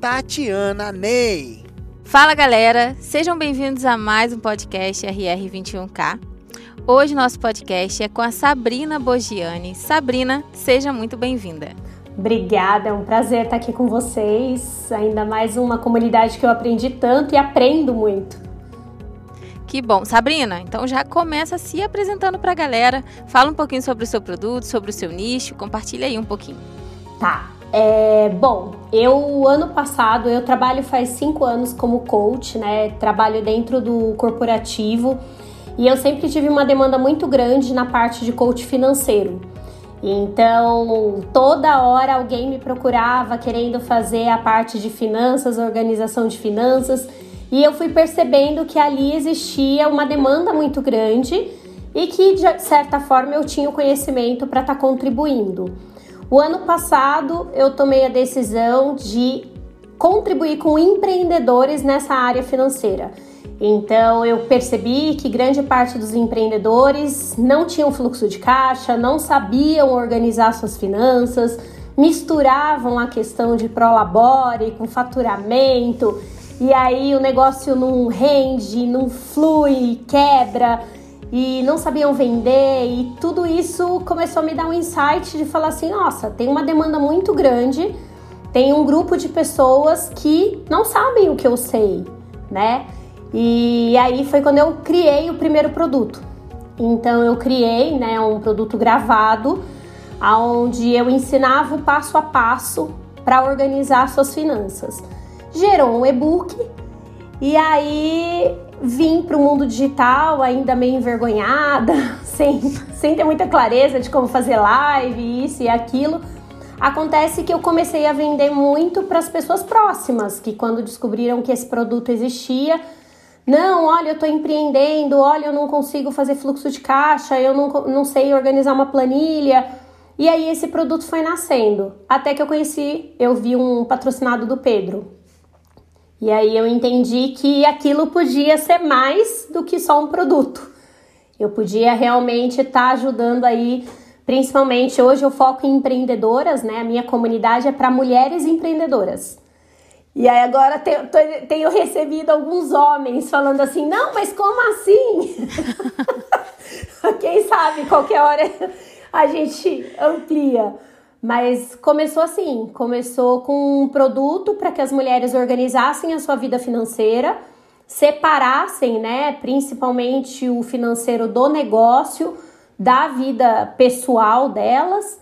Tatiana Ney. Fala galera, sejam bem-vindos a mais um podcast RR21K. Hoje nosso podcast é com a Sabrina Bogiani. Sabrina, seja muito bem-vinda. Obrigada, é um prazer estar aqui com vocês. Ainda mais uma comunidade que eu aprendi tanto e aprendo muito. Que bom. Sabrina, então já começa se apresentando para a galera. Fala um pouquinho sobre o seu produto, sobre o seu nicho, compartilha aí um pouquinho. Tá. É, bom, eu ano passado eu trabalho faz cinco anos como coach, né? Trabalho dentro do corporativo e eu sempre tive uma demanda muito grande na parte de coach financeiro. Então, toda hora alguém me procurava querendo fazer a parte de finanças, organização de finanças, e eu fui percebendo que ali existia uma demanda muito grande e que de certa forma eu tinha o conhecimento para estar tá contribuindo. O ano passado eu tomei a decisão de contribuir com empreendedores nessa área financeira. Então eu percebi que grande parte dos empreendedores não tinham fluxo de caixa, não sabiam organizar suas finanças, misturavam a questão de prolabore com faturamento, e aí o negócio não rende, não flui, quebra e não sabiam vender e tudo isso começou a me dar um insight de falar assim, nossa, tem uma demanda muito grande, tem um grupo de pessoas que não sabem o que eu sei, né? E aí foi quando eu criei o primeiro produto. Então eu criei, né, um produto gravado, onde eu ensinava o passo a passo para organizar suas finanças. Gerou um e-book e aí vim para o mundo digital ainda meio envergonhada, sem, sem ter muita clareza de como fazer live, isso e aquilo. Acontece que eu comecei a vender muito para as pessoas próximas, que quando descobriram que esse produto existia, não, olha, eu estou empreendendo, olha, eu não consigo fazer fluxo de caixa, eu não, não sei organizar uma planilha. E aí esse produto foi nascendo. Até que eu conheci, eu vi um patrocinado do Pedro, e aí eu entendi que aquilo podia ser mais do que só um produto. Eu podia realmente estar tá ajudando aí, principalmente hoje eu foco em empreendedoras, né? A minha comunidade é para mulheres empreendedoras. E aí agora tenho, tenho recebido alguns homens falando assim, não, mas como assim? Quem sabe qualquer hora a gente amplia. Mas começou assim, começou com um produto para que as mulheres organizassem a sua vida financeira, separassem, né, principalmente o financeiro do negócio da vida pessoal delas.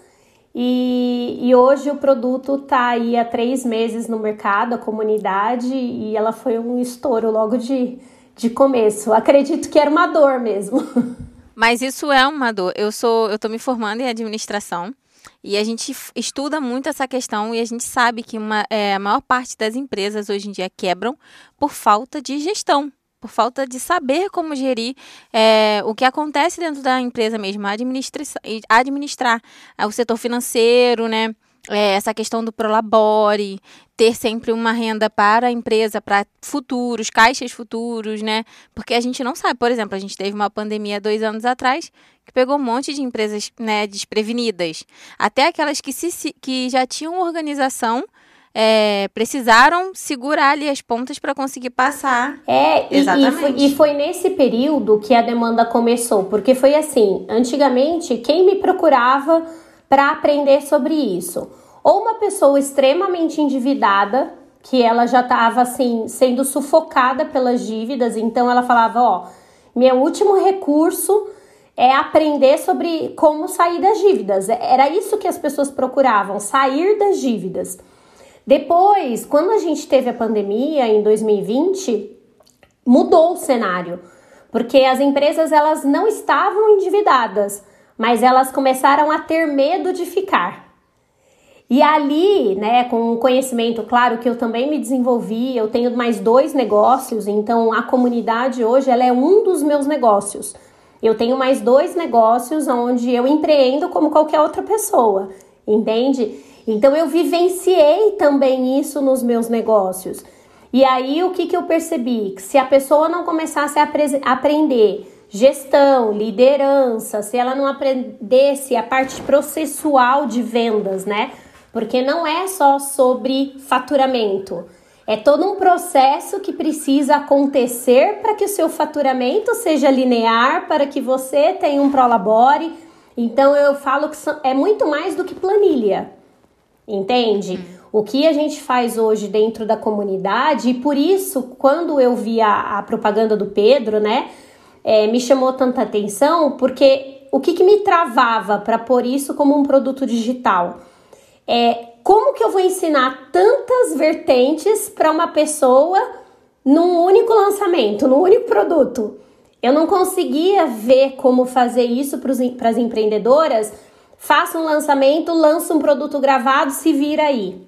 E, e hoje o produto está aí há três meses no mercado, a comunidade, e ela foi um estouro logo de, de começo. Acredito que era uma dor mesmo. Mas isso é uma dor. Eu sou, eu estou me formando em administração. E a gente estuda muito essa questão e a gente sabe que uma, é, a maior parte das empresas hoje em dia quebram por falta de gestão, por falta de saber como gerir é, o que acontece dentro da empresa mesmo, administrar, administrar é, o setor financeiro, né? É, essa questão do prolabore, ter sempre uma renda para a empresa, para futuros, caixas futuros, né? Porque a gente não sabe, por exemplo, a gente teve uma pandemia dois anos atrás que pegou um monte de empresas né, desprevenidas. Até aquelas que, se, que já tinham organização. É, precisaram segurar ali as pontas para conseguir passar. É, Exatamente. E, e, foi, e foi nesse período que a demanda começou, porque foi assim: antigamente, quem me procurava para aprender sobre isso. Ou uma pessoa extremamente endividada, que ela já estava assim sendo sufocada pelas dívidas, então ela falava, ó, meu último recurso é aprender sobre como sair das dívidas. Era isso que as pessoas procuravam, sair das dívidas. Depois, quando a gente teve a pandemia em 2020, mudou o cenário, porque as empresas elas não estavam endividadas, mas elas começaram a ter medo de ficar. E ali, né, com o conhecimento, claro que eu também me desenvolvi, eu tenho mais dois negócios, então a comunidade hoje ela é um dos meus negócios. Eu tenho mais dois negócios onde eu empreendo como qualquer outra pessoa, entende? Então eu vivenciei também isso nos meus negócios. E aí o que, que eu percebi? Que se a pessoa não começasse a aprender gestão, liderança, se ela não aprendesse a parte processual de vendas, né? porque não é só sobre faturamento. É todo um processo que precisa acontecer para que o seu faturamento seja linear, para que você tenha um prolabore. Então eu falo que é muito mais do que planilha. Entende? O que a gente faz hoje dentro da comunidade, e por isso, quando eu vi a, a propaganda do Pedro, né, é, me chamou tanta atenção, porque o que, que me travava para pôr isso como um produto digital? é como que eu vou ensinar tantas vertentes para uma pessoa num único lançamento, num único produto? Eu não conseguia ver como fazer isso para as empreendedoras. Faça um lançamento, lança um produto gravado, se vira aí.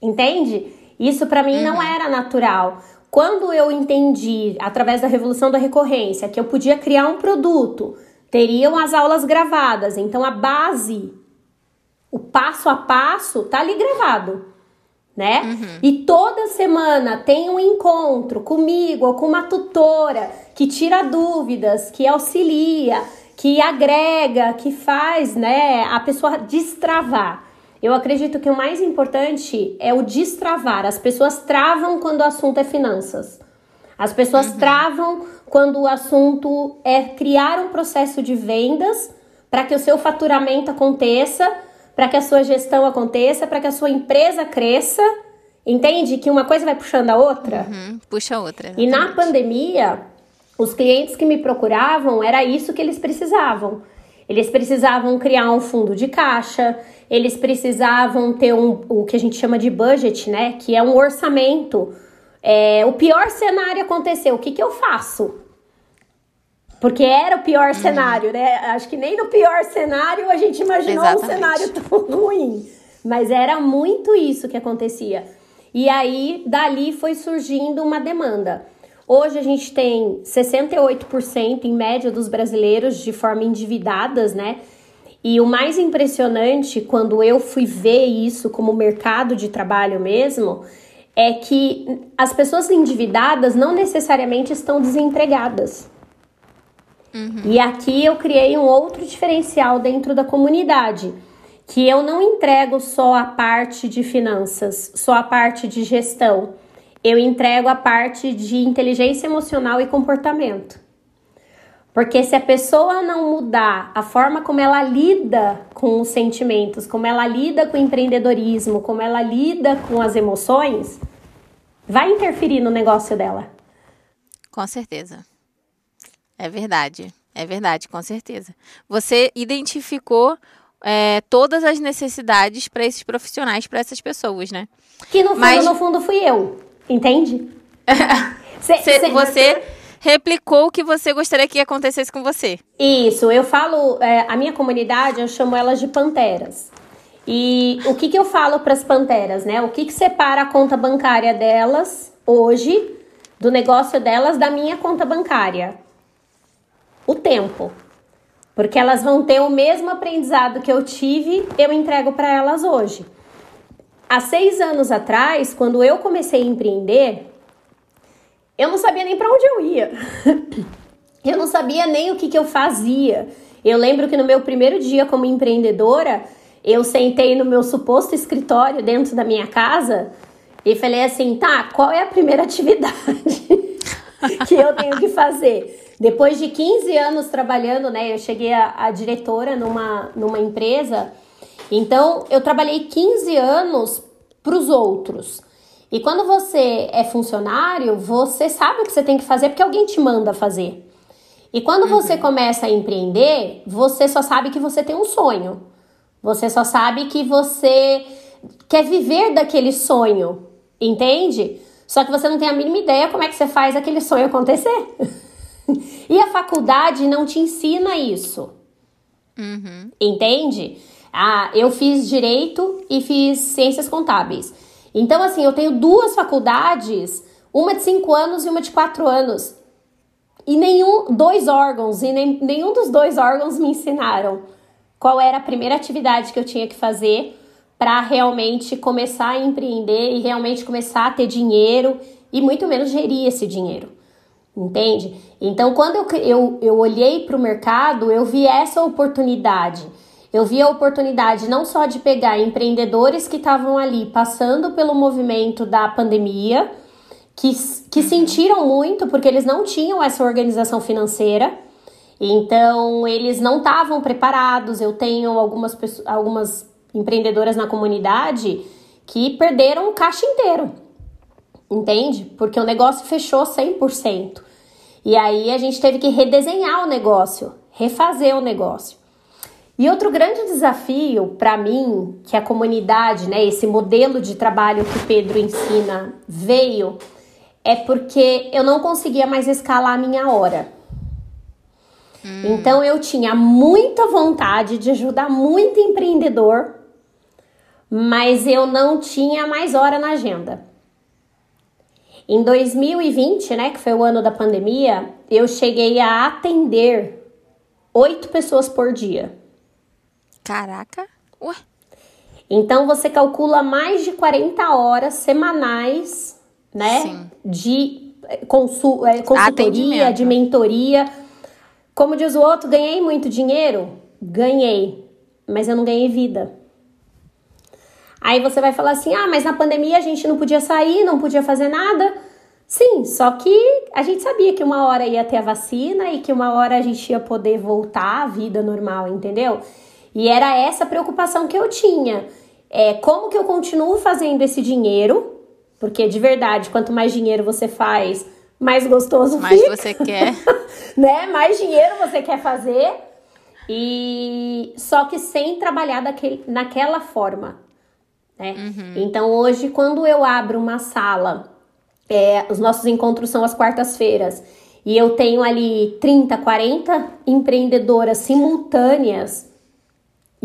Entende? Isso para mim uhum. não era natural. Quando eu entendi, através da revolução da recorrência, que eu podia criar um produto, teriam as aulas gravadas, então a base o passo a passo tá ali gravado, né? Uhum. E toda semana tem um encontro comigo ou com uma tutora que tira dúvidas, que auxilia, que agrega, que faz, né, a pessoa destravar. Eu acredito que o mais importante é o destravar. As pessoas travam quando o assunto é finanças. As pessoas uhum. travam quando o assunto é criar um processo de vendas para que o seu faturamento aconteça para que a sua gestão aconteça, para que a sua empresa cresça. Entende que uma coisa vai puxando a outra? Uhum, puxa a outra. Exatamente. E na pandemia, os clientes que me procuravam, era isso que eles precisavam. Eles precisavam criar um fundo de caixa, eles precisavam ter um, o que a gente chama de budget, né? Que é um orçamento. É, o pior cenário aconteceu, o que, que eu faço? Porque era o pior uhum. cenário, né? Acho que nem no pior cenário a gente imaginou Exatamente. um cenário tão ruim. Mas era muito isso que acontecia. E aí, dali foi surgindo uma demanda. Hoje a gente tem 68% em média dos brasileiros de forma endividadas, né? E o mais impressionante, quando eu fui ver isso como mercado de trabalho mesmo, é que as pessoas endividadas não necessariamente estão desempregadas. Uhum. E aqui eu criei um outro diferencial dentro da comunidade, que eu não entrego só a parte de finanças, só a parte de gestão. Eu entrego a parte de inteligência emocional e comportamento. Porque se a pessoa não mudar a forma como ela lida com os sentimentos, como ela lida com o empreendedorismo, como ela lida com as emoções, vai interferir no negócio dela. Com certeza. É verdade, é verdade, com certeza. Você identificou é, todas as necessidades para esses profissionais, para essas pessoas, né? Que no fundo, Mas... no fundo fui eu, entende? cê, cê, você replicou o que você gostaria que acontecesse com você. Isso, eu falo, é, a minha comunidade, eu chamo elas de panteras. E o que, que eu falo para as panteras, né? O que, que separa a conta bancária delas hoje do negócio delas da minha conta bancária? o tempo. Porque elas vão ter o mesmo aprendizado que eu tive, eu entrego para elas hoje. Há seis anos atrás, quando eu comecei a empreender, eu não sabia nem para onde eu ia. eu não sabia nem o que, que eu fazia. Eu lembro que no meu primeiro dia como empreendedora, eu sentei no meu suposto escritório dentro da minha casa e falei assim: tá, qual é a primeira atividade que eu tenho que fazer? Depois de 15 anos trabalhando, né, eu cheguei a, a diretora numa, numa empresa. Então, eu trabalhei 15 anos para os outros. E quando você é funcionário, você sabe o que você tem que fazer porque alguém te manda fazer. E quando uhum. você começa a empreender, você só sabe que você tem um sonho. Você só sabe que você quer viver daquele sonho, entende? Só que você não tem a mínima ideia como é que você faz aquele sonho acontecer. e a faculdade não te ensina isso. Uhum. Entende? Ah, eu fiz direito e fiz ciências contábeis. Então, assim, eu tenho duas faculdades, uma de cinco anos e uma de quatro anos. E nenhum, dois órgãos, e nem, nenhum dos dois órgãos me ensinaram qual era a primeira atividade que eu tinha que fazer para realmente começar a empreender e realmente começar a ter dinheiro e muito menos gerir esse dinheiro. Entende? Então, quando eu, eu, eu olhei para o mercado, eu vi essa oportunidade. Eu vi a oportunidade não só de pegar empreendedores que estavam ali passando pelo movimento da pandemia, que, que uhum. sentiram muito porque eles não tinham essa organização financeira. Então, eles não estavam preparados. Eu tenho algumas, algumas empreendedoras na comunidade que perderam o caixa inteiro. Entende? Porque o negócio fechou 100%. E aí a gente teve que redesenhar o negócio, refazer o negócio. E outro grande desafio para mim, que a comunidade, né, esse modelo de trabalho que Pedro ensina veio, é porque eu não conseguia mais escalar a minha hora. Hum. Então eu tinha muita vontade de ajudar muito empreendedor, mas eu não tinha mais hora na agenda. Em 2020, né, que foi o ano da pandemia, eu cheguei a atender oito pessoas por dia. Caraca! Ué. Então você calcula mais de 40 horas semanais, né? Sim. De consul é, consultoria, de mentoria. Como diz o outro, ganhei muito dinheiro? Ganhei, mas eu não ganhei vida. Aí você vai falar assim: ah, mas na pandemia a gente não podia sair, não podia fazer nada. Sim, só que a gente sabia que uma hora ia ter a vacina e que uma hora a gente ia poder voltar à vida normal, entendeu? E era essa preocupação que eu tinha. É, como que eu continuo fazendo esse dinheiro? Porque de verdade, quanto mais dinheiro você faz, mais gostoso mais fica. Mais você quer. né? Mais dinheiro você quer fazer. E só que sem trabalhar daquele, naquela forma. Né? Uhum. Então hoje, quando eu abro uma sala, é, os nossos encontros são às quartas-feiras, e eu tenho ali 30, 40 empreendedoras simultâneas,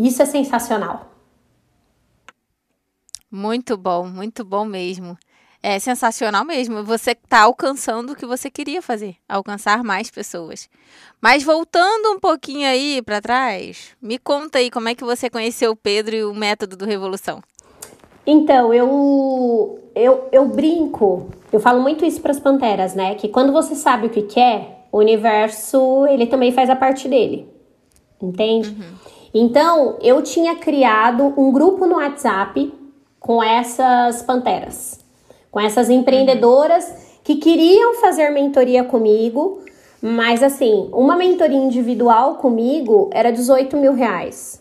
isso é sensacional. Muito bom, muito bom mesmo. É sensacional mesmo. Você está alcançando o que você queria fazer, alcançar mais pessoas. Mas voltando um pouquinho aí para trás, me conta aí como é que você conheceu o Pedro e o método do Revolução. Então, eu, eu, eu brinco, eu falo muito isso para as panteras, né? Que quando você sabe o que quer, o universo, ele também faz a parte dele. Entende? Uhum. Então, eu tinha criado um grupo no WhatsApp com essas panteras, com essas empreendedoras que queriam fazer mentoria comigo, mas assim, uma mentoria individual comigo era 18 mil reais.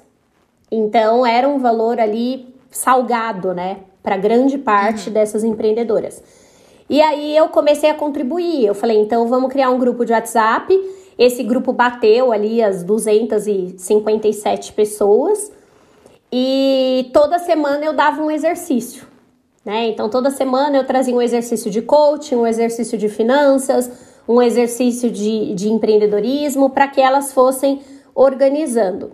Então, era um valor ali salgado, né, para grande parte uhum. dessas empreendedoras. E aí eu comecei a contribuir. Eu falei, então vamos criar um grupo de WhatsApp. Esse grupo bateu ali as 257 pessoas. E toda semana eu dava um exercício, né? Então toda semana eu trazia um exercício de coaching, um exercício de finanças, um exercício de, de empreendedorismo para que elas fossem organizando.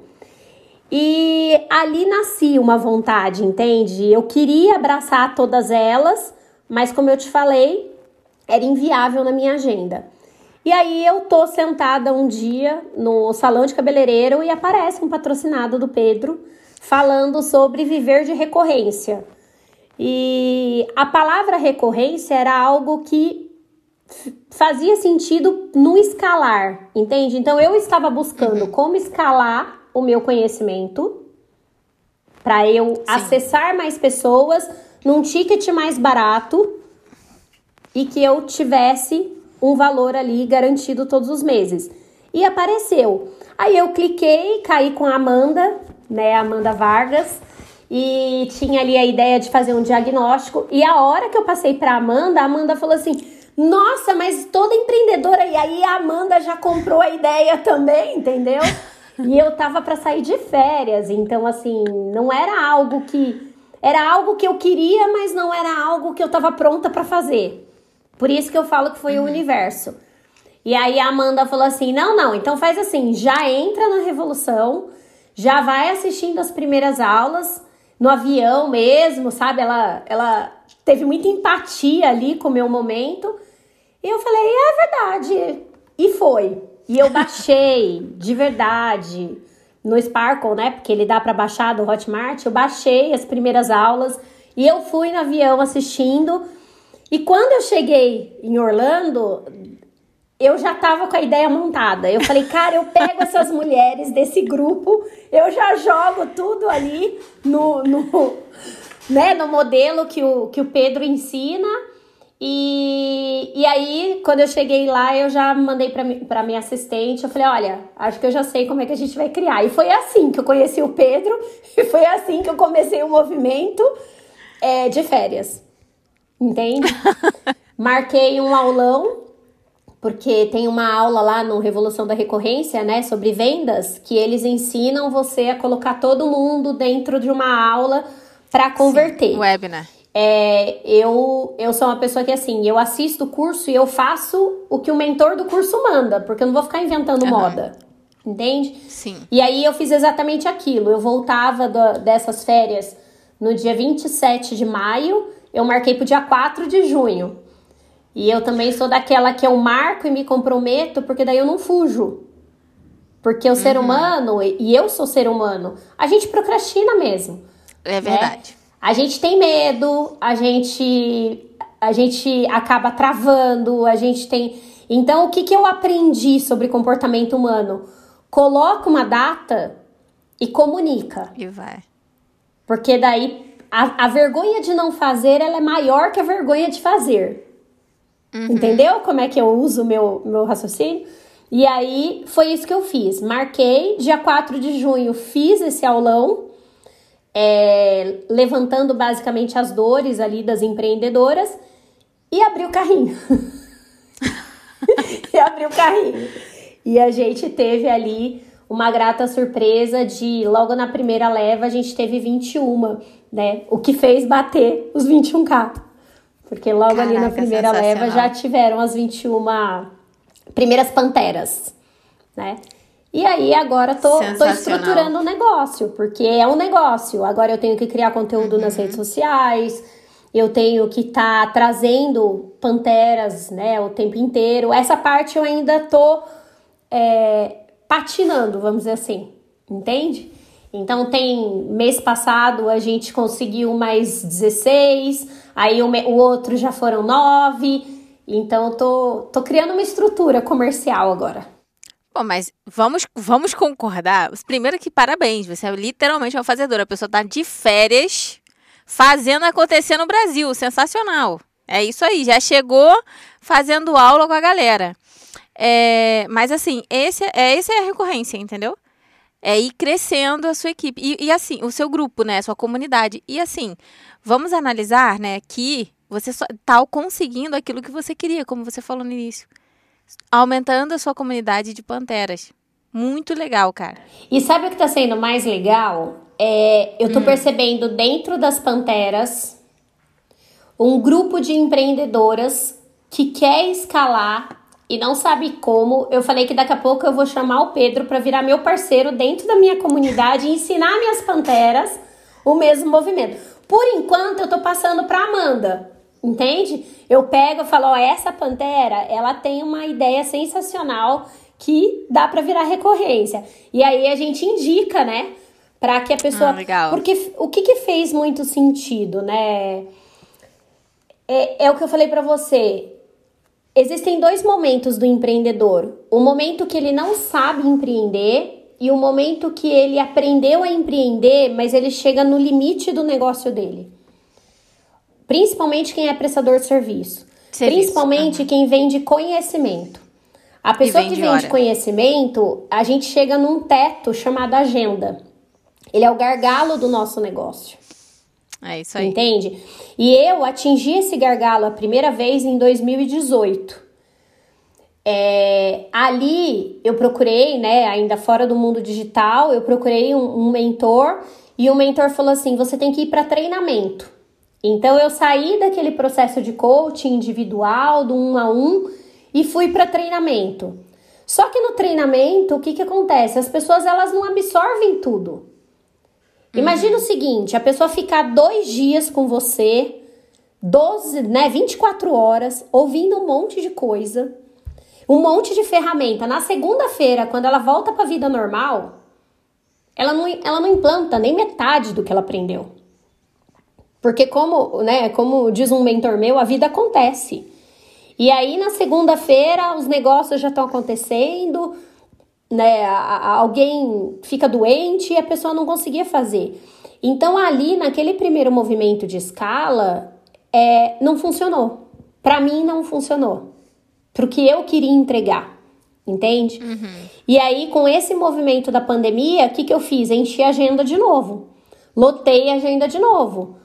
E ali nascia uma vontade, entende? Eu queria abraçar todas elas, mas como eu te falei, era inviável na minha agenda. E aí eu tô sentada um dia no salão de cabeleireiro e aparece um patrocinado do Pedro falando sobre viver de recorrência. E a palavra recorrência era algo que fazia sentido no escalar, entende? Então eu estava buscando uhum. como escalar o meu conhecimento para eu Sim. acessar mais pessoas num ticket mais barato e que eu tivesse um valor ali garantido todos os meses. E apareceu. Aí eu cliquei, caí com a Amanda, né, Amanda Vargas, e tinha ali a ideia de fazer um diagnóstico. E a hora que eu passei para Amanda, a Amanda falou assim: "Nossa, mas toda empreendedora e aí a Amanda já comprou a ideia também, entendeu?" e eu tava para sair de férias, então assim, não era algo que era algo que eu queria, mas não era algo que eu tava pronta para fazer. Por isso que eu falo que foi uhum. o universo. E aí a Amanda falou assim: "Não, não, então faz assim, já entra na revolução, já vai assistindo as primeiras aulas no avião mesmo, sabe? Ela, ela teve muita empatia ali com o meu momento. E eu falei, é verdade. E foi. E eu baixei, de verdade, no Sparkle, né? Porque ele dá para baixar do Hotmart. Eu baixei as primeiras aulas e eu fui no avião assistindo. E quando eu cheguei em Orlando, eu já tava com a ideia montada. Eu falei, cara, eu pego essas mulheres desse grupo, eu já jogo tudo ali no, no, né, no modelo que o, que o Pedro ensina. E, e aí, quando eu cheguei lá, eu já mandei para minha assistente. Eu falei: Olha, acho que eu já sei como é que a gente vai criar. E foi assim que eu conheci o Pedro, e foi assim que eu comecei o movimento é, de férias. Entende? Marquei um aulão porque tem uma aula lá no Revolução da Recorrência, né, sobre vendas, que eles ensinam você a colocar todo mundo dentro de uma aula para converter. Sim, web, né? É, eu, eu sou uma pessoa que, assim, eu assisto o curso e eu faço o que o mentor do curso manda, porque eu não vou ficar inventando uhum. moda. Entende? Sim. E aí eu fiz exatamente aquilo. Eu voltava do, dessas férias no dia 27 de maio, eu marquei pro dia 4 de junho. E eu também sou daquela que eu marco e me comprometo, porque daí eu não fujo. Porque o uhum. ser humano, e eu sou ser humano, a gente procrastina mesmo. É verdade. Né? A gente tem medo, a gente a gente acaba travando, a gente tem. Então, o que, que eu aprendi sobre comportamento humano? Coloca uma data e comunica. E vai. Porque daí a, a vergonha de não fazer ela é maior que a vergonha de fazer. Uhum. Entendeu como é que eu uso o meu, meu raciocínio? E aí foi isso que eu fiz. Marquei, dia 4 de junho, fiz esse aulão, é, levantando basicamente as dores ali das empreendedoras e abri o carrinho. e abri o carrinho. E a gente teve ali uma grata surpresa de logo na primeira leva a gente teve 21, né? O que fez bater os 21k. Porque logo Caraca, ali na primeira leva já tiveram as 21 primeiras panteras, né? E aí agora tô, tô estruturando o um negócio, porque é um negócio. Agora eu tenho que criar conteúdo uhum. nas redes sociais, eu tenho que estar tá trazendo panteras, né, o tempo inteiro. Essa parte eu ainda tô é, patinando, vamos dizer assim, entende? Então tem mês passado a gente conseguiu mais 16, aí o, o outro já foram 9. Então tô, tô criando uma estrutura comercial agora. Bom, mas vamos, vamos concordar. Primeiro que parabéns, você é literalmente uma fazedora. A pessoa tá de férias fazendo acontecer no Brasil. Sensacional. É isso aí, já chegou fazendo aula com a galera. É, mas assim, esse, é, essa é a recorrência, entendeu? É ir crescendo a sua equipe. E, e, assim, o seu grupo, né? A sua comunidade. E assim, vamos analisar, né, que você está conseguindo aquilo que você queria, como você falou no início. Aumentando a sua comunidade de panteras. Muito legal, cara. E sabe o que está sendo mais legal? É, eu estou hum. percebendo dentro das panteras um grupo de empreendedoras que quer escalar e não sabe como, eu falei que daqui a pouco eu vou chamar o Pedro para virar meu parceiro dentro da minha comunidade e ensinar minhas panteras o mesmo movimento. Por enquanto eu tô passando para Amanda, entende? Eu pego e falo, ó, essa pantera, ela tem uma ideia sensacional que dá para virar recorrência. E aí a gente indica, né, para que a pessoa, ah, legal. porque o que que fez muito sentido, né? É, é o que eu falei para você Existem dois momentos do empreendedor: o momento que ele não sabe empreender e o momento que ele aprendeu a empreender, mas ele chega no limite do negócio dele. Principalmente quem é prestador de serviço. serviço. Principalmente uhum. quem vende conhecimento. A pessoa que vende hora. conhecimento, a gente chega num teto chamado agenda. Ele é o gargalo do nosso negócio. É isso aí. Entende? E eu atingi esse gargalo a primeira vez em 2018. É, ali eu procurei, né, ainda fora do mundo digital, eu procurei um, um mentor e o mentor falou assim: você tem que ir para treinamento. Então eu saí daquele processo de coaching individual, do um a um, e fui para treinamento. Só que no treinamento, o que, que acontece? As pessoas elas não absorvem tudo. Imagina uhum. o seguinte: a pessoa ficar dois dias com você, 12, né, 24 horas, ouvindo um monte de coisa, um monte de ferramenta. Na segunda-feira, quando ela volta para a vida normal, ela não, ela não implanta nem metade do que ela aprendeu. Porque como, né, como diz um mentor meu, a vida acontece. E aí na segunda-feira os negócios já estão acontecendo, né, alguém fica doente e a pessoa não conseguia fazer. Então ali naquele primeiro movimento de escala, é, não funcionou. Para mim não funcionou. Porque eu queria entregar, entende? Uhum. E aí com esse movimento da pandemia, o que, que eu fiz? Enchi a agenda de novo. Lotei a agenda de novo.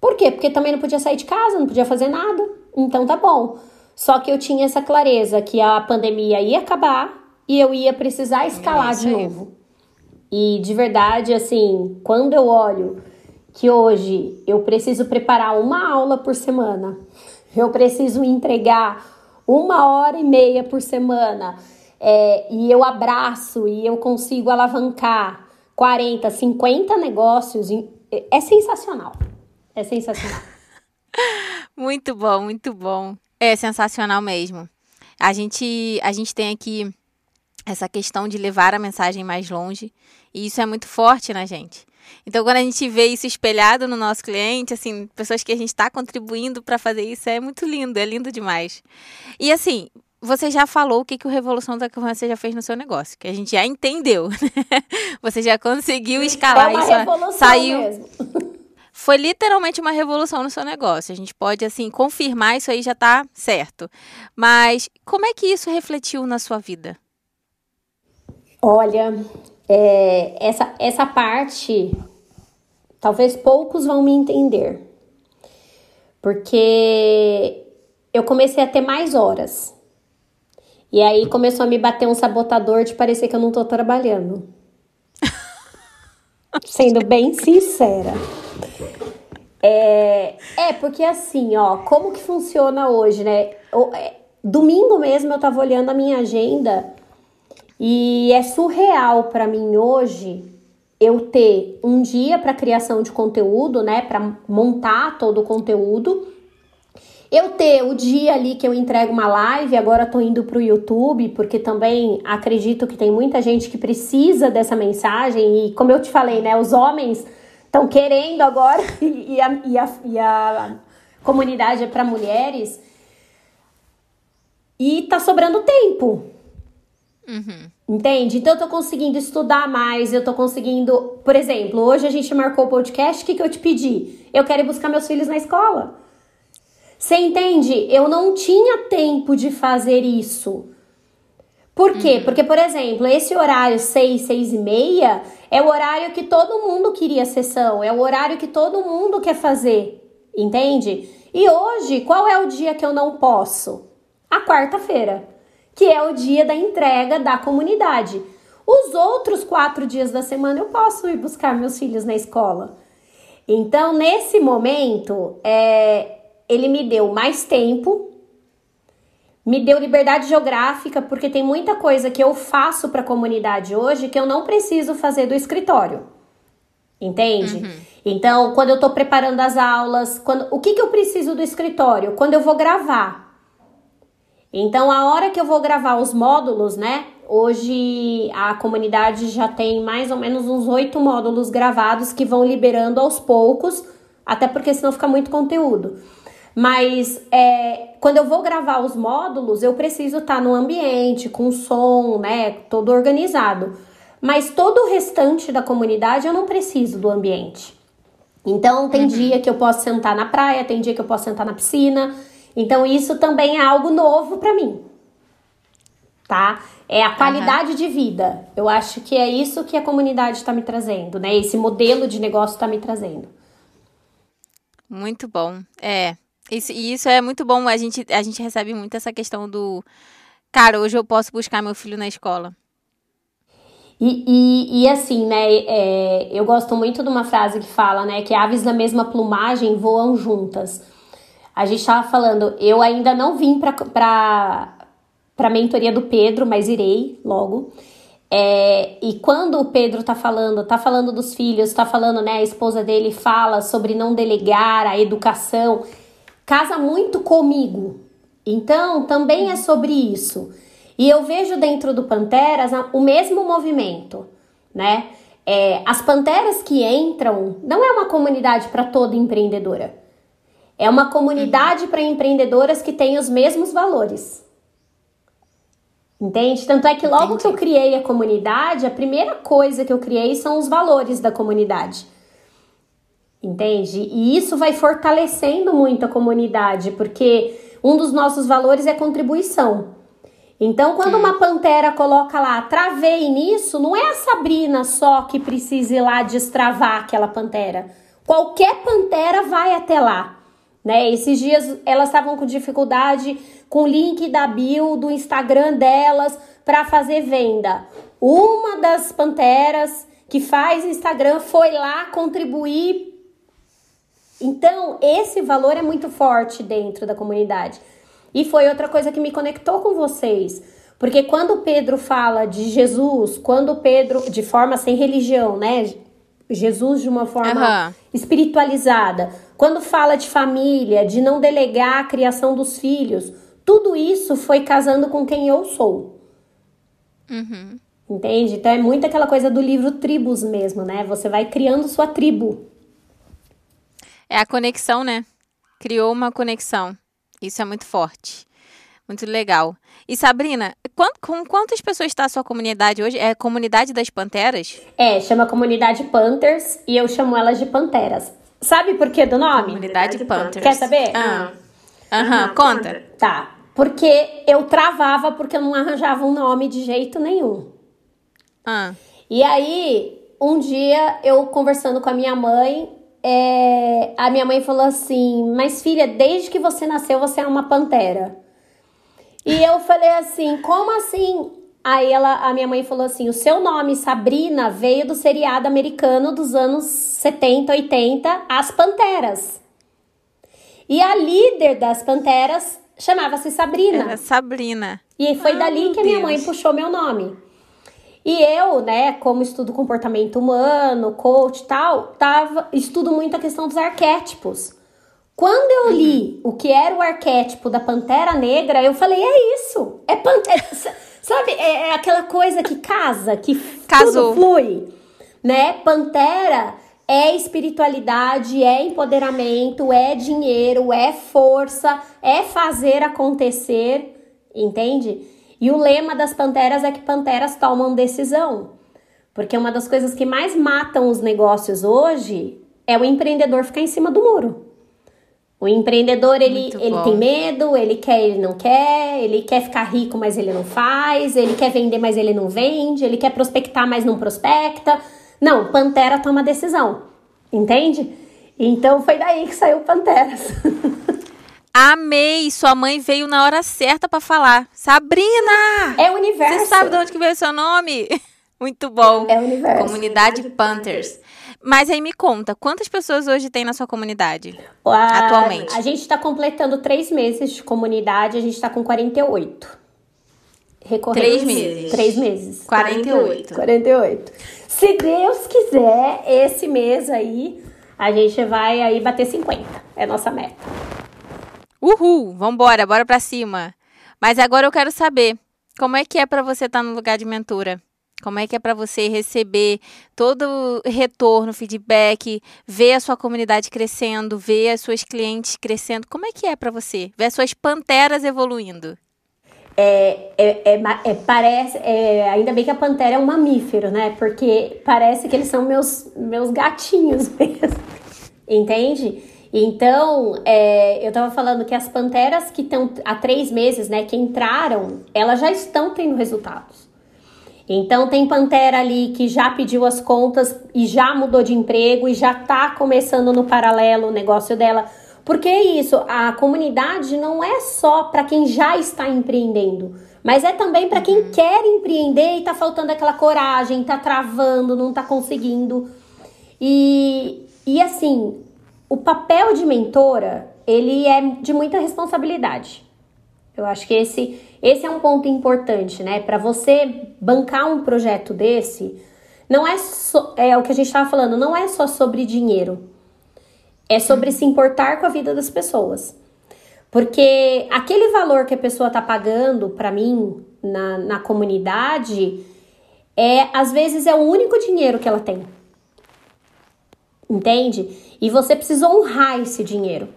Por quê? Porque também não podia sair de casa, não podia fazer nada. Então tá bom. Só que eu tinha essa clareza que a pandemia ia acabar e eu ia precisar escalar é de novo. E de verdade, assim, quando eu olho que hoje eu preciso preparar uma aula por semana, eu preciso entregar uma hora e meia por semana, é, e eu abraço e eu consigo alavancar 40, 50 negócios, é sensacional. É sensacional. muito bom, muito bom. É sensacional mesmo. A gente, a gente tem aqui essa questão de levar a mensagem mais longe, e isso é muito forte na gente. Então, quando a gente vê isso espelhado no nosso cliente, assim, pessoas que a gente está contribuindo para fazer isso, é muito lindo, é lindo demais. E assim, você já falou o que, que o Revolução da Conversa já fez no seu negócio, que a gente já entendeu. Né? você já conseguiu escalar é uma isso. Revolução saiu. Mesmo. Foi literalmente uma revolução no seu negócio. A gente pode, assim, confirmar isso aí já está certo. Mas como é que isso refletiu na sua vida? Olha, é, essa, essa parte, talvez poucos vão me entender. Porque eu comecei a ter mais horas. E aí começou a me bater um sabotador de parecer que eu não tô trabalhando. Sendo bem sincera. É, é, porque assim, ó, como que funciona hoje, né? É, domingo mesmo eu tava olhando a minha agenda e é surreal para mim hoje eu ter um dia para criação de conteúdo, né, para montar todo o conteúdo. Eu ter o dia ali que eu entrego uma live, agora tô indo pro YouTube, porque também acredito que tem muita gente que precisa dessa mensagem e como eu te falei, né, os homens estão querendo agora e, a, e, a, e a comunidade é para mulheres. E tá sobrando tempo. Uhum. Entende? Então eu tô conseguindo estudar mais, eu tô conseguindo. Por exemplo, hoje a gente marcou o podcast, o que, que eu te pedi? Eu quero ir buscar meus filhos na escola. Você entende? Eu não tinha tempo de fazer isso. Por quê? Uhum. Porque, por exemplo, esse horário 6, 6 e meia é o horário que todo mundo queria sessão, é o horário que todo mundo quer fazer, entende? E hoje, qual é o dia que eu não posso? A quarta-feira, que é o dia da entrega da comunidade. Os outros quatro dias da semana eu posso ir buscar meus filhos na escola. Então, nesse momento, é, ele me deu mais tempo me deu liberdade geográfica, porque tem muita coisa que eu faço para a comunidade hoje que eu não preciso fazer do escritório. Entende? Uhum. Então, quando eu estou preparando as aulas, quando, o que, que eu preciso do escritório? Quando eu vou gravar. Então, a hora que eu vou gravar os módulos, né? Hoje a comunidade já tem mais ou menos uns oito módulos gravados que vão liberando aos poucos, até porque senão fica muito conteúdo. Mas é, quando eu vou gravar os módulos, eu preciso estar tá no ambiente, com som, né? Todo organizado. Mas todo o restante da comunidade eu não preciso do ambiente. Então tem uhum. dia que eu posso sentar na praia, tem dia que eu posso sentar na piscina. Então isso também é algo novo para mim. Tá? É a qualidade uhum. de vida. Eu acho que é isso que a comunidade está me trazendo, né? Esse modelo de negócio está me trazendo. Muito bom. É, isso, e isso é muito bom. A gente, a gente recebe muito essa questão do. Cara, hoje eu posso buscar meu filho na escola. E, e, e assim, né? É, eu gosto muito de uma frase que fala, né? Que aves da mesma plumagem voam juntas. A gente estava falando, eu ainda não vim para para mentoria do Pedro, mas irei logo. É, e quando o Pedro tá falando, tá falando dos filhos, tá falando, né, a esposa dele fala sobre não delegar a educação, casa muito comigo. Então, também é sobre isso. E eu vejo dentro do Panteras o mesmo movimento, né? É, as panteras que entram não é uma comunidade para toda empreendedora. É uma comunidade uhum. para empreendedoras que têm os mesmos valores. Entende? Tanto é que logo Entendi. que eu criei a comunidade, a primeira coisa que eu criei são os valores da comunidade. Entende? E isso vai fortalecendo muito a comunidade, porque um dos nossos valores é contribuição. Então, quando uma pantera coloca lá, travei nisso, não é a Sabrina só que precisa ir lá destravar aquela pantera. Qualquer pantera vai até lá. Né? Esses dias elas estavam com dificuldade com o link da bio do Instagram delas para fazer venda. Uma das panteras que faz Instagram foi lá contribuir. Então, esse valor é muito forte dentro da comunidade. E foi outra coisa que me conectou com vocês. Porque quando Pedro fala de Jesus, quando Pedro, de forma sem religião, né? Jesus de uma forma uhum. espiritualizada. Quando fala de família, de não delegar a criação dos filhos, tudo isso foi casando com quem eu sou. Uhum. Entende? Então é muito aquela coisa do livro Tribos mesmo, né? Você vai criando sua tribo. É a conexão, né? Criou uma conexão. Isso é muito forte. Muito legal. E Sabrina, com quantas pessoas está a sua comunidade hoje? É a comunidade das Panteras? É, chama Comunidade Panthers e eu chamo elas de Panteras. Sabe por que do nome? Comunidade Panthers. Quer saber? Ah. Aham, conta. Tá. Porque eu travava porque eu não arranjava um nome de jeito nenhum. Ah. E aí, um dia eu conversando com a minha mãe, é, a minha mãe falou assim: Mas filha, desde que você nasceu, você é uma pantera. E eu falei assim: Como assim? Aí ela, a minha mãe falou assim: O seu nome, Sabrina, veio do seriado americano dos anos 70, 80, As Panteras. E a líder das Panteras chamava-se Sabrina. Era Sabrina. E foi ah, dali que a minha mãe puxou meu nome. E eu, né, como estudo comportamento humano, coach e tal, tava, estudo muito a questão dos arquétipos. Quando eu li uhum. o que era o arquétipo da Pantera Negra, eu falei, é isso. É Pantera. sabe, é, é, aquela coisa que casa, que Casou. tudo flui. Né? Pantera é espiritualidade, é empoderamento, é dinheiro, é força, é fazer acontecer, entende? E o lema das panteras é que panteras tomam decisão. Porque uma das coisas que mais matam os negócios hoje é o empreendedor ficar em cima do muro. O empreendedor, ele, ele tem medo, ele quer, ele não quer, ele quer ficar rico, mas ele não faz, ele quer vender, mas ele não vende, ele quer prospectar, mas não prospecta. Não, Pantera toma decisão, entende? Então foi daí que saiu Panteras. Amei! Sua mãe veio na hora certa para falar. Sabrina! É o universo. Você sabe de onde que veio seu nome? Muito bom. É o universo. Comunidade Panthers. Mas aí me conta, quantas pessoas hoje tem na sua comunidade? A, atualmente? A gente está completando três meses de comunidade, a gente está com 48. Recorrendo. Três meses. Três meses. 48. 48. Se Deus quiser, esse mês aí, a gente vai aí bater 50. É nossa meta. Uhul, vambora, bora pra cima. Mas agora eu quero saber, como é que é para você estar tá no lugar de mentora? Como é que é para você receber todo o retorno, feedback, ver a sua comunidade crescendo, ver as suas clientes crescendo? Como é que é para você ver as suas panteras evoluindo? É, é, é, é parece, é, ainda bem que a pantera é um mamífero, né? Porque parece que eles são meus, meus gatinhos mesmo, entende? Então, é, eu tava falando que as panteras que estão há três meses, né, que entraram, elas já estão tendo resultados. Então, tem pantera ali que já pediu as contas e já mudou de emprego e já tá começando no paralelo o negócio dela. Porque é isso, a comunidade não é só para quem já está empreendendo, mas é também para quem uhum. quer empreender e tá faltando aquela coragem, tá travando, não tá conseguindo. E, e assim, o papel de mentora, ele é de muita responsabilidade. Eu acho que esse, esse é um ponto importante, né? Para você bancar um projeto desse, não é, so, é o que a gente estava falando, não é só sobre dinheiro. É sobre se importar com a vida das pessoas. Porque aquele valor que a pessoa está pagando para mim na, na comunidade é às vezes é o único dinheiro que ela tem. Entende? E você precisa honrar esse dinheiro.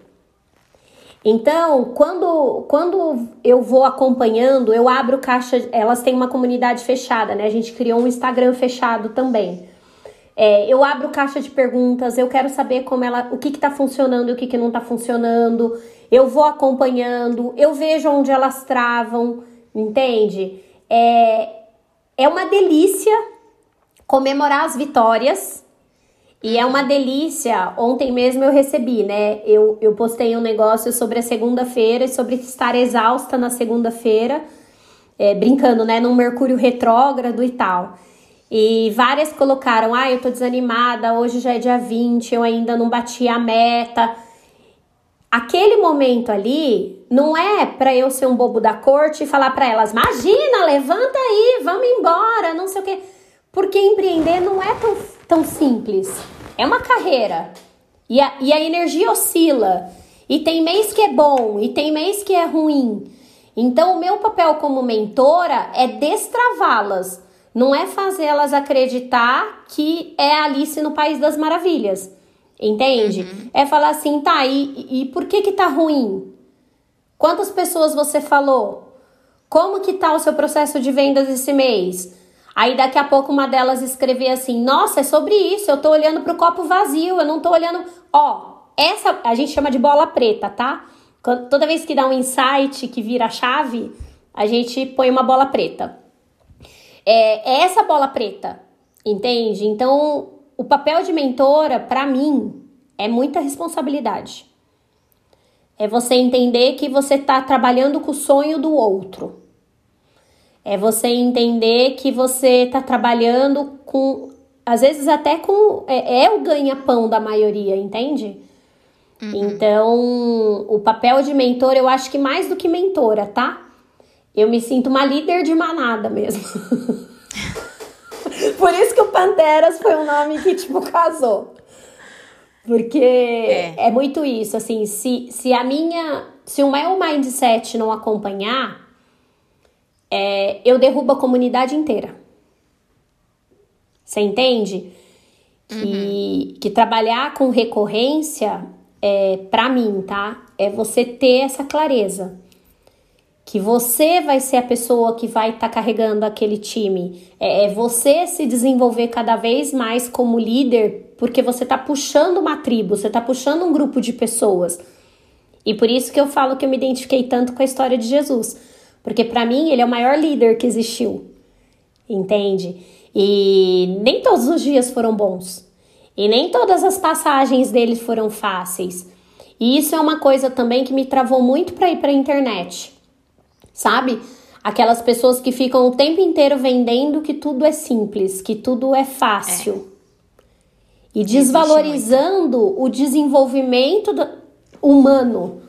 Então, quando, quando eu vou acompanhando, eu abro caixa. Elas têm uma comunidade fechada, né? A gente criou um Instagram fechado também. É, eu abro caixa de perguntas, eu quero saber como ela, o que está funcionando e o que, que não está funcionando. Eu vou acompanhando, eu vejo onde elas travam, entende? É, é uma delícia comemorar as vitórias e é uma delícia. Ontem mesmo eu recebi, né? Eu, eu postei um negócio sobre a segunda-feira e sobre estar exausta na segunda-feira, é, brincando, né? Num Mercúrio retrógrado e tal. E várias colocaram: ah, eu tô desanimada, hoje já é dia 20, eu ainda não bati a meta. Aquele momento ali não é para eu ser um bobo da corte e falar para elas: imagina, levanta aí, vamos embora, não sei o quê. Porque empreender não é tão, tão simples. É uma carreira. E a, e a energia oscila. E tem mês que é bom, e tem mês que é ruim. Então, o meu papel como mentora é destravá-las. Não é fazer elas acreditar que é Alice no País das Maravilhas. Entende? Uhum. É falar assim, tá, e, e por que que tá ruim? Quantas pessoas você falou? Como que tá o seu processo de vendas esse mês? Aí daqui a pouco uma delas escrevia assim: "Nossa, é sobre isso, eu tô olhando pro copo vazio, eu não tô olhando, ó, essa a gente chama de bola preta, tá? Toda vez que dá um insight que vira chave, a gente põe uma bola preta. É, é essa bola preta, entende? Então, o papel de mentora, para mim, é muita responsabilidade. É você entender que você está trabalhando com o sonho do outro. É você entender que você está trabalhando com, às vezes até com, é, é o ganha-pão da maioria, entende? Uhum. Então, o papel de mentor, eu acho que mais do que mentora, tá? Eu me sinto uma líder de manada mesmo. Por isso que o Panteras foi um nome que, tipo, casou. Porque é. é, muito isso, assim, se, se a minha. Se o meu mindset não acompanhar, é, eu derrubo a comunidade inteira. Você entende? Que, uhum. que trabalhar com recorrência, é, para mim, tá? É você ter essa clareza. Que você vai ser a pessoa que vai estar tá carregando aquele time. É, é, você se desenvolver cada vez mais como líder, porque você tá puxando uma tribo, você tá puxando um grupo de pessoas. E por isso que eu falo que eu me identifiquei tanto com a história de Jesus porque para mim ele é o maior líder que existiu. Entende? E nem todos os dias foram bons. E nem todas as passagens dele foram fáceis. E isso é uma coisa também que me travou muito para ir para a internet. Sabe? Aquelas pessoas que ficam o tempo inteiro vendendo que tudo é simples, que tudo é fácil. É. E desvalorizando o desenvolvimento humano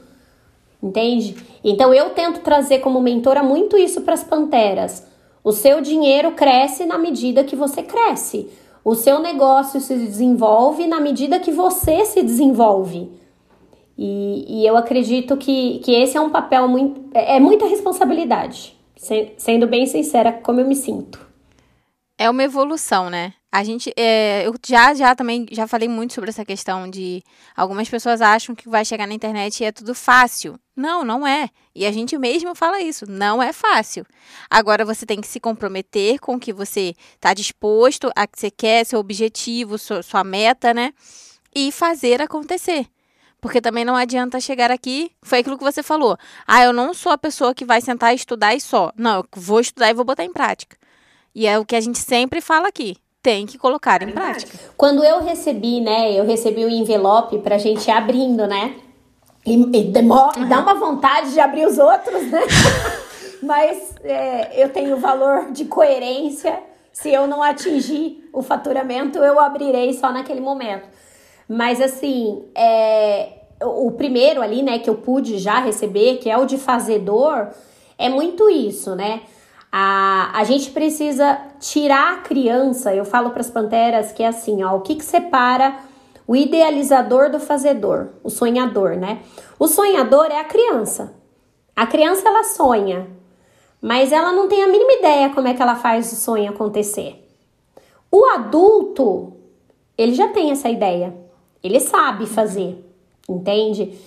entende? Então eu tento trazer como mentora muito isso para as panteras. O seu dinheiro cresce na medida que você cresce. O seu negócio se desenvolve na medida que você se desenvolve. E, e eu acredito que, que esse é um papel muito. É, é muita responsabilidade. Sendo bem sincera, como eu me sinto. É uma evolução, né? A gente, é, eu já, já também, já falei muito sobre essa questão de algumas pessoas acham que vai chegar na internet e é tudo fácil. Não, não é. E a gente mesmo fala isso, não é fácil. Agora você tem que se comprometer com o que você está disposto a que você quer, seu objetivo, sua, sua meta, né? E fazer acontecer. Porque também não adianta chegar aqui, foi aquilo que você falou. Ah, eu não sou a pessoa que vai sentar e estudar e só. Não, eu vou estudar e vou botar em prática. E é o que a gente sempre fala aqui tem que colocar em prática. Quando eu recebi, né, eu recebi o um envelope pra gente ir abrindo, né? E, e demora, uhum. dá uma vontade de abrir os outros, né? Mas é, eu tenho valor de coerência. Se eu não atingir o faturamento, eu abrirei só naquele momento. Mas assim, é, o primeiro ali, né, que eu pude já receber, que é o de fazedor, é muito isso, né? A, a gente precisa tirar a criança. Eu falo para as panteras que é assim, ó, o que, que separa o idealizador do fazedor, o sonhador, né? O sonhador é a criança. A criança ela sonha, mas ela não tem a mínima ideia como é que ela faz o sonho acontecer. O adulto, ele já tem essa ideia, ele sabe fazer, entende?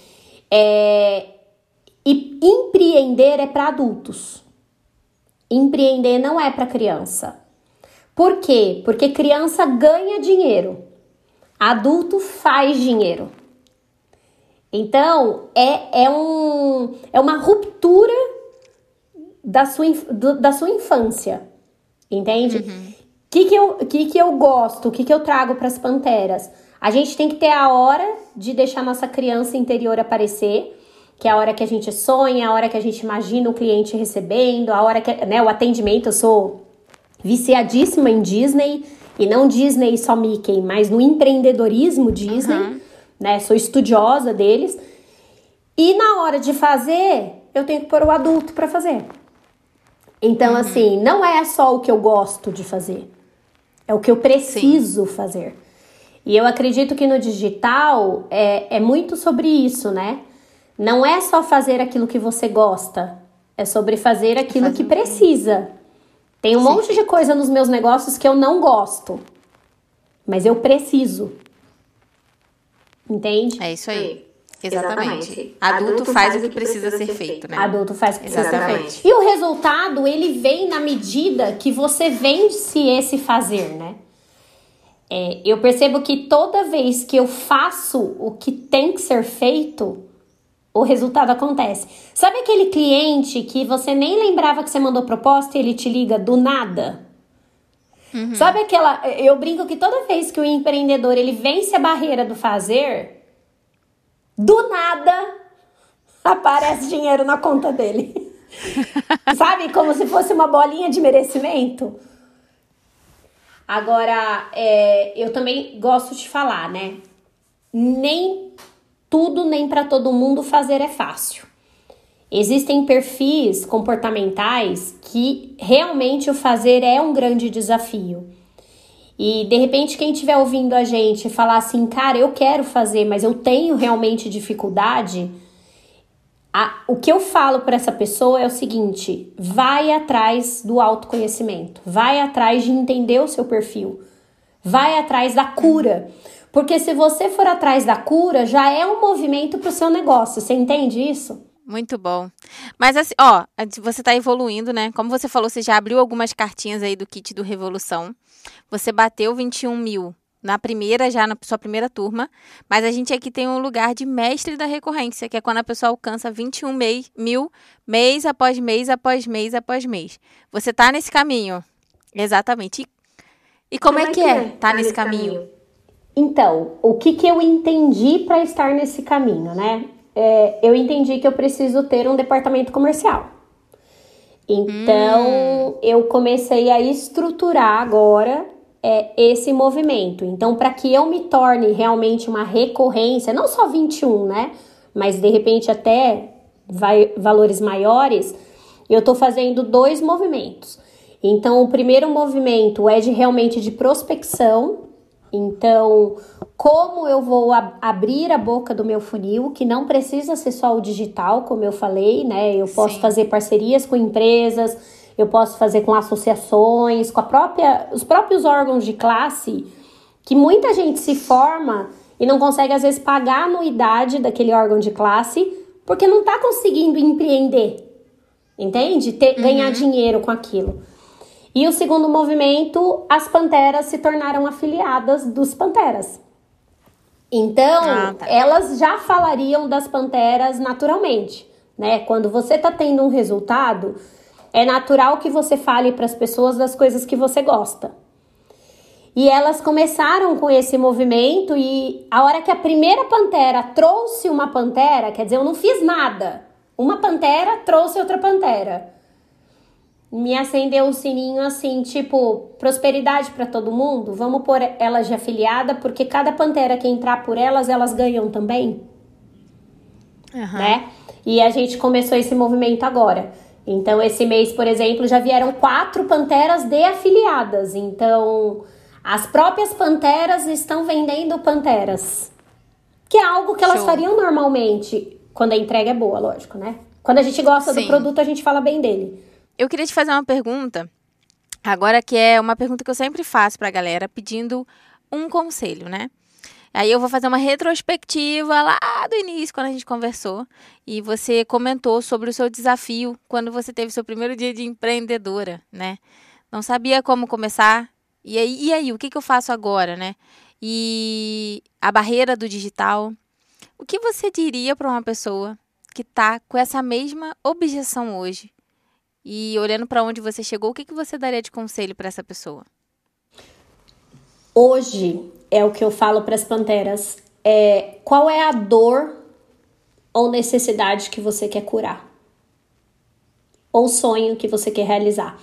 É, e empreender é para adultos. Empreender não é para criança. Por quê? Porque criança ganha dinheiro, adulto faz dinheiro. Então, é, é, um, é uma ruptura da sua, do, da sua infância, entende? O uhum. que, que, eu, que, que eu gosto, o que, que eu trago para as panteras? A gente tem que ter a hora de deixar nossa criança interior aparecer, que é a hora que a gente sonha, a hora que a gente imagina o cliente recebendo, a hora que, né, o atendimento, eu sou viciadíssima em Disney, e não Disney só Mickey, mas no empreendedorismo Disney. Uhum né? Sou estudiosa deles. E na hora de fazer, eu tenho que pôr o adulto para fazer. Então, uhum. assim, não é só o que eu gosto de fazer, é o que eu preciso Sim. fazer. E eu acredito que no digital é, é muito sobre isso, né? Não é só fazer aquilo que você gosta, é sobre fazer aquilo que precisa. Tem um Sim. monte de coisa nos meus negócios que eu não gosto, mas eu preciso. Entende? É isso aí. Exatamente. Exatamente. Adulto, Adulto faz, faz, o que, que precisa, precisa, ser feito, feito, né? Adulto faz o que precisa ser feito. E o resultado, ele vem na medida que você vence esse fazer, né? É, eu percebo que toda vez que eu faço o que tem que ser feito, o resultado acontece. Sabe aquele cliente que você nem lembrava que você mandou proposta e ele te liga do nada? Uhum. Sabe aquela. Eu brinco que toda vez que o empreendedor ele vence a barreira do fazer, do nada aparece dinheiro na conta dele. Sabe? Como se fosse uma bolinha de merecimento. Agora, é, eu também gosto de falar, né? Nem tudo, nem para todo mundo fazer é fácil. Existem perfis comportamentais que realmente o fazer é um grande desafio. E de repente, quem estiver ouvindo a gente falar assim, cara, eu quero fazer, mas eu tenho realmente dificuldade. A, o que eu falo para essa pessoa é o seguinte: vai atrás do autoconhecimento, vai atrás de entender o seu perfil, vai atrás da cura. Porque se você for atrás da cura, já é um movimento para o seu negócio. Você entende isso? Muito bom. Mas assim, ó, você está evoluindo, né? Como você falou, você já abriu algumas cartinhas aí do kit do Revolução. Você bateu 21 mil na primeira, já na sua primeira turma. Mas a gente aqui tem um lugar de mestre da recorrência, que é quando a pessoa alcança 21 mei, mil mês após mês, após mês, após mês. Você está nesse caminho. Exatamente. E, e como, como, é que é, é tá, tá nesse caminho? caminho? Então, o que, que eu entendi para estar nesse caminho, né? é, eu entendi que eu preciso ter um departamento comercial. Então, hum. eu comecei a estruturar agora é, esse movimento. Então, para que eu me torne realmente uma recorrência, não só 21, né? Mas de repente até vai, valores maiores, eu estou fazendo dois movimentos. Então, o primeiro movimento é de realmente de prospecção, então, como eu vou ab abrir a boca do meu funil, que não precisa ser só o digital, como eu falei, né? Eu posso Sim. fazer parcerias com empresas, eu posso fazer com associações, com a própria, os próprios órgãos de classe, que muita gente se forma e não consegue às vezes pagar a anuidade daquele órgão de classe porque não está conseguindo empreender, entende? Ter, uhum. Ganhar dinheiro com aquilo. E o segundo movimento, as panteras se tornaram afiliadas dos panteras. Então, ah, tá. elas já falariam das panteras naturalmente, né? Quando você tá tendo um resultado, é natural que você fale para as pessoas das coisas que você gosta. E elas começaram com esse movimento e a hora que a primeira pantera trouxe uma pantera, quer dizer, eu não fiz nada. Uma pantera trouxe outra pantera me acendeu o sininho assim, tipo, prosperidade para todo mundo. Vamos pôr elas de afiliada, porque cada pantera que entrar por elas, elas ganham também. uhum. né? E a gente começou esse movimento agora. Então, esse mês, por exemplo, já vieram quatro panteras de afiliadas. Então, as próprias panteras estão vendendo panteras. Que é algo que elas Show. fariam normalmente, quando a entrega é boa, lógico, né? Quando a gente gosta Sim. do produto, a gente fala bem dele. Eu queria te fazer uma pergunta, agora que é uma pergunta que eu sempre faço pra galera, pedindo um conselho, né? Aí eu vou fazer uma retrospectiva lá do início, quando a gente conversou. E você comentou sobre o seu desafio quando você teve seu primeiro dia de empreendedora, né? Não sabia como começar. E aí, e aí o que, que eu faço agora, né? E a barreira do digital. O que você diria para uma pessoa que está com essa mesma objeção hoje? E olhando para onde você chegou, o que, que você daria de conselho para essa pessoa? Hoje, é o que eu falo para as panteras. É, qual é a dor ou necessidade que você quer curar? Ou sonho que você quer realizar?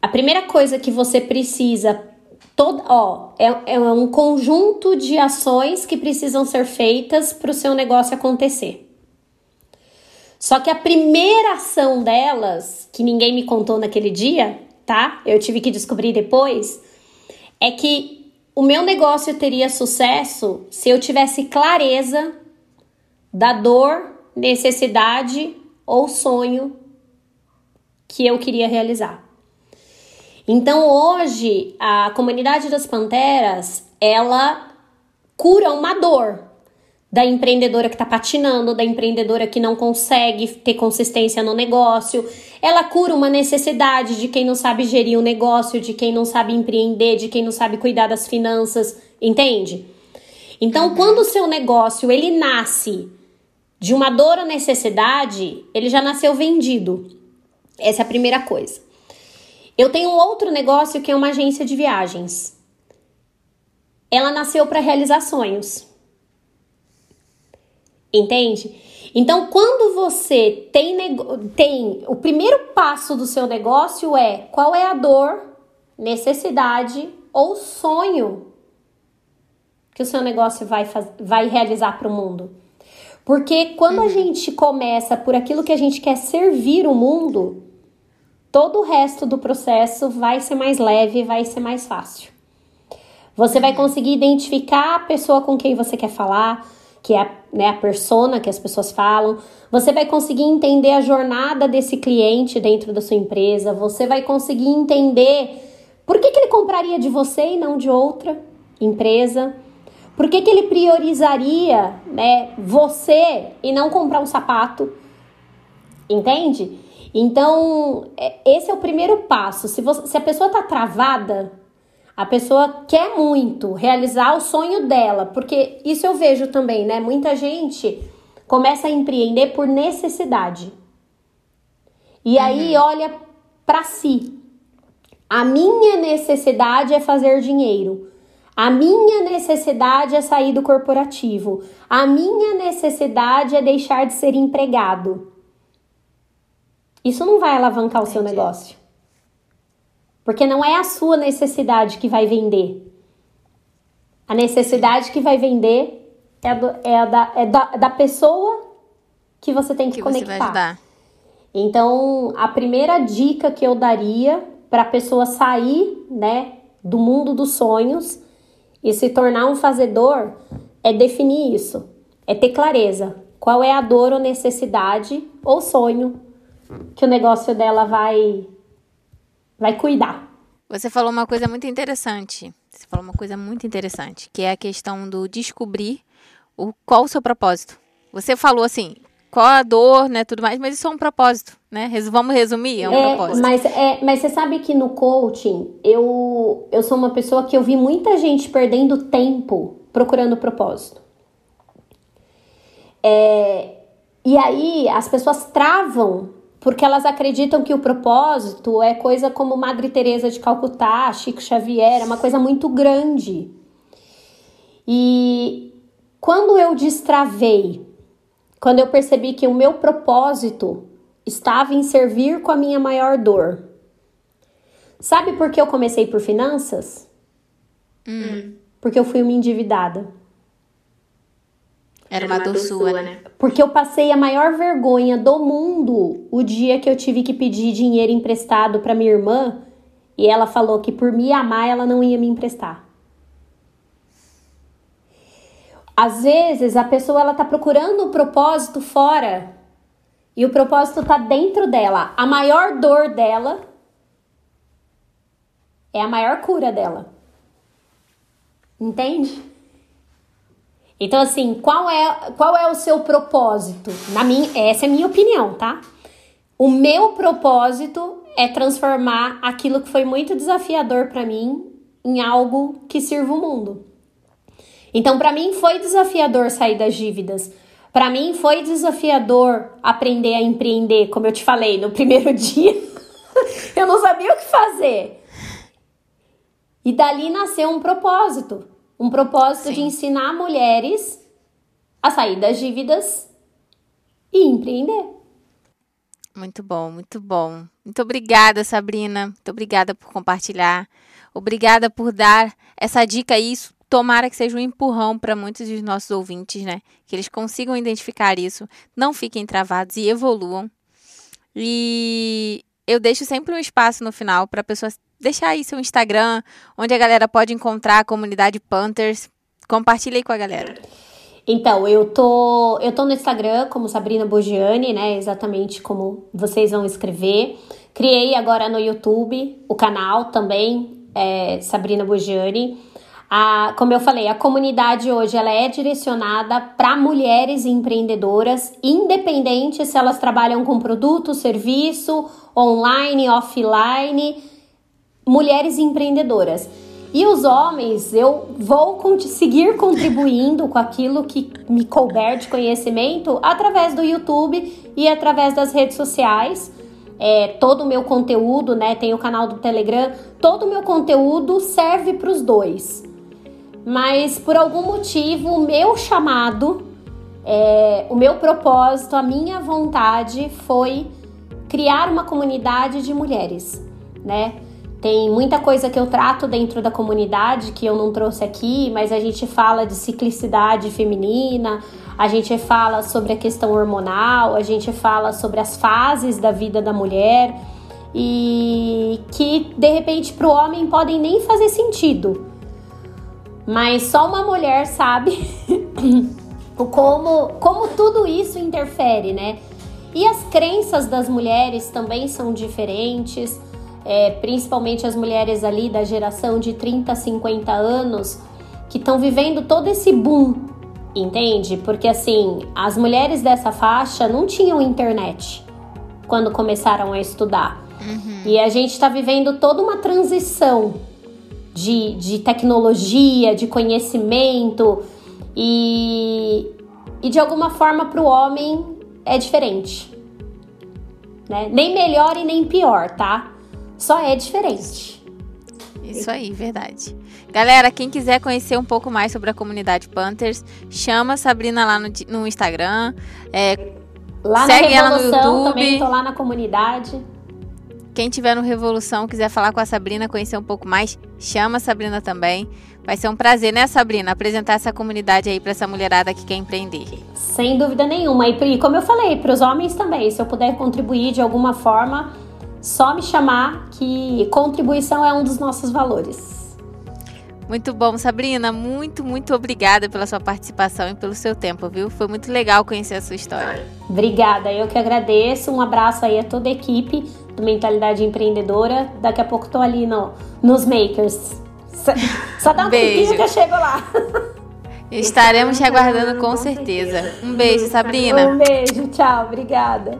A primeira coisa que você precisa, todo, ó, é, é um conjunto de ações que precisam ser feitas para o seu negócio acontecer. Só que a primeira ação delas, que ninguém me contou naquele dia, tá? Eu tive que descobrir depois, é que o meu negócio teria sucesso se eu tivesse clareza da dor, necessidade ou sonho que eu queria realizar. Então hoje a comunidade das panteras ela cura uma dor, da empreendedora que está patinando, da empreendedora que não consegue ter consistência no negócio. Ela cura uma necessidade de quem não sabe gerir o negócio, de quem não sabe empreender, de quem não sabe cuidar das finanças, entende? Então, uhum. quando o seu negócio ele nasce de uma dor ou necessidade, ele já nasceu vendido. Essa é a primeira coisa. Eu tenho um outro negócio que é uma agência de viagens. Ela nasceu para realizar sonhos. Entende? Então, quando você tem, tem o primeiro passo do seu negócio é qual é a dor, necessidade ou sonho que o seu negócio vai, vai realizar para o mundo. Porque quando uhum. a gente começa por aquilo que a gente quer servir o mundo, todo o resto do processo vai ser mais leve, vai ser mais fácil. Você vai uhum. conseguir identificar a pessoa com quem você quer falar, que é né, a persona que as pessoas falam. Você vai conseguir entender a jornada desse cliente dentro da sua empresa. Você vai conseguir entender por que, que ele compraria de você e não de outra empresa. Por que, que ele priorizaria né, você e não comprar um sapato? Entende? Então, é, esse é o primeiro passo. Se, você, se a pessoa está travada, a pessoa quer muito realizar o sonho dela, porque isso eu vejo também, né? Muita gente começa a empreender por necessidade. E uhum. aí olha para si. A minha necessidade é fazer dinheiro. A minha necessidade é sair do corporativo. A minha necessidade é deixar de ser empregado. Isso não vai alavancar o seu negócio. Porque não é a sua necessidade que vai vender. A necessidade que vai vender é do, é da, é da, da pessoa que você tem que, que conectar. Então, a primeira dica que eu daria para a pessoa sair, né, do mundo dos sonhos e se tornar um fazedor é definir isso, é ter clareza. Qual é a dor ou necessidade ou sonho que o negócio dela vai vai cuidar. Você falou uma coisa muito interessante. Você falou uma coisa muito interessante, que é a questão do descobrir o qual o seu propósito. Você falou assim, qual a dor, né, tudo mais, mas isso é um propósito, né? Vamos resumir, é um é, propósito. Mas, é, mas você sabe que no coaching, eu, eu sou uma pessoa que eu vi muita gente perdendo tempo procurando propósito. É, e aí as pessoas travam porque elas acreditam que o propósito é coisa como Madre Teresa de Calcutá, Chico Xavier, é uma coisa muito grande. E quando eu destravei, quando eu percebi que o meu propósito estava em servir com a minha maior dor. Sabe por que eu comecei por finanças? Hum. Porque eu fui uma endividada. Era uma dor sua, né? Porque eu passei a maior vergonha do mundo o dia que eu tive que pedir dinheiro emprestado para minha irmã e ela falou que por me amar ela não ia me emprestar. Às vezes a pessoa ela tá procurando o um propósito fora e o propósito tá dentro dela. A maior dor dela é a maior cura dela. Entende? Então assim, qual é qual é o seu propósito? Na minha, essa é a minha opinião, tá? O meu propósito é transformar aquilo que foi muito desafiador para mim em algo que sirva o mundo. Então, para mim foi desafiador sair das dívidas. Para mim foi desafiador aprender a empreender, como eu te falei no primeiro dia. eu não sabia o que fazer. E dali nasceu um propósito, um propósito Sim. de ensinar mulheres a sair das dívidas e empreender. Muito bom, muito bom. Muito obrigada, Sabrina. Muito obrigada por compartilhar. Obrigada por dar essa dica aí tomara que seja um empurrão para muitos dos nossos ouvintes, né? Que eles consigam identificar isso, não fiquem travados e evoluam. E eu deixo sempre um espaço no final para a pessoa deixar aí seu Instagram, onde a galera pode encontrar a comunidade Panthers. Compartilhe aí com a galera. Então, eu tô, eu tô no Instagram como Sabrina Bogiani, né? Exatamente como vocês vão escrever. Criei agora no YouTube o canal também, é Sabrina Bogiani. A, como eu falei, a comunidade hoje ela é direcionada para mulheres empreendedoras, independente se elas trabalham com produto, serviço, online, offline, mulheres empreendedoras. E os homens, eu vou seguir contribuindo com aquilo que me couber de conhecimento através do YouTube e através das redes sociais. É, todo o meu conteúdo, né? Tem o canal do Telegram, todo o meu conteúdo serve para os dois mas por algum motivo o meu chamado, é, o meu propósito, a minha vontade foi criar uma comunidade de mulheres, né? Tem muita coisa que eu trato dentro da comunidade que eu não trouxe aqui, mas a gente fala de ciclicidade feminina, a gente fala sobre a questão hormonal, a gente fala sobre as fases da vida da mulher e que de repente para o homem podem nem fazer sentido mas só uma mulher sabe como, como tudo isso interfere, né? E as crenças das mulheres também são diferentes, é, principalmente as mulheres ali da geração de 30, 50 anos, que estão vivendo todo esse boom, entende? Porque assim, as mulheres dessa faixa não tinham internet quando começaram a estudar. Uhum. E a gente está vivendo toda uma transição de, de tecnologia, de conhecimento e, e de alguma forma para o homem é diferente. Né? Nem melhor e nem pior, tá? Só é diferente. Isso aí, verdade. Galera, quem quiser conhecer um pouco mais sobre a comunidade Panthers, chama a Sabrina lá no, no Instagram. É, lá segue ela no YouTube. Também tô lá na comunidade. Quem tiver no Revolução, quiser falar com a Sabrina, conhecer um pouco mais, chama a Sabrina também. Vai ser um prazer, né, Sabrina, apresentar essa comunidade aí para essa mulherada que quer empreender. Sem dúvida nenhuma. E como eu falei, para os homens também, se eu puder contribuir de alguma forma, só me chamar que contribuição é um dos nossos valores. Muito bom, Sabrina. Muito, muito obrigada pela sua participação e pelo seu tempo, viu? Foi muito legal conhecer a sua história. Obrigada, eu que agradeço. Um abraço aí a toda a equipe Mentalidade Empreendedora. Daqui a pouco tô ali no, nos Makers. Só dá um tempinho que eu chego lá. Estaremos te aguardando com certeza. Um beijo, Sabrina. Um beijo, tchau, obrigada.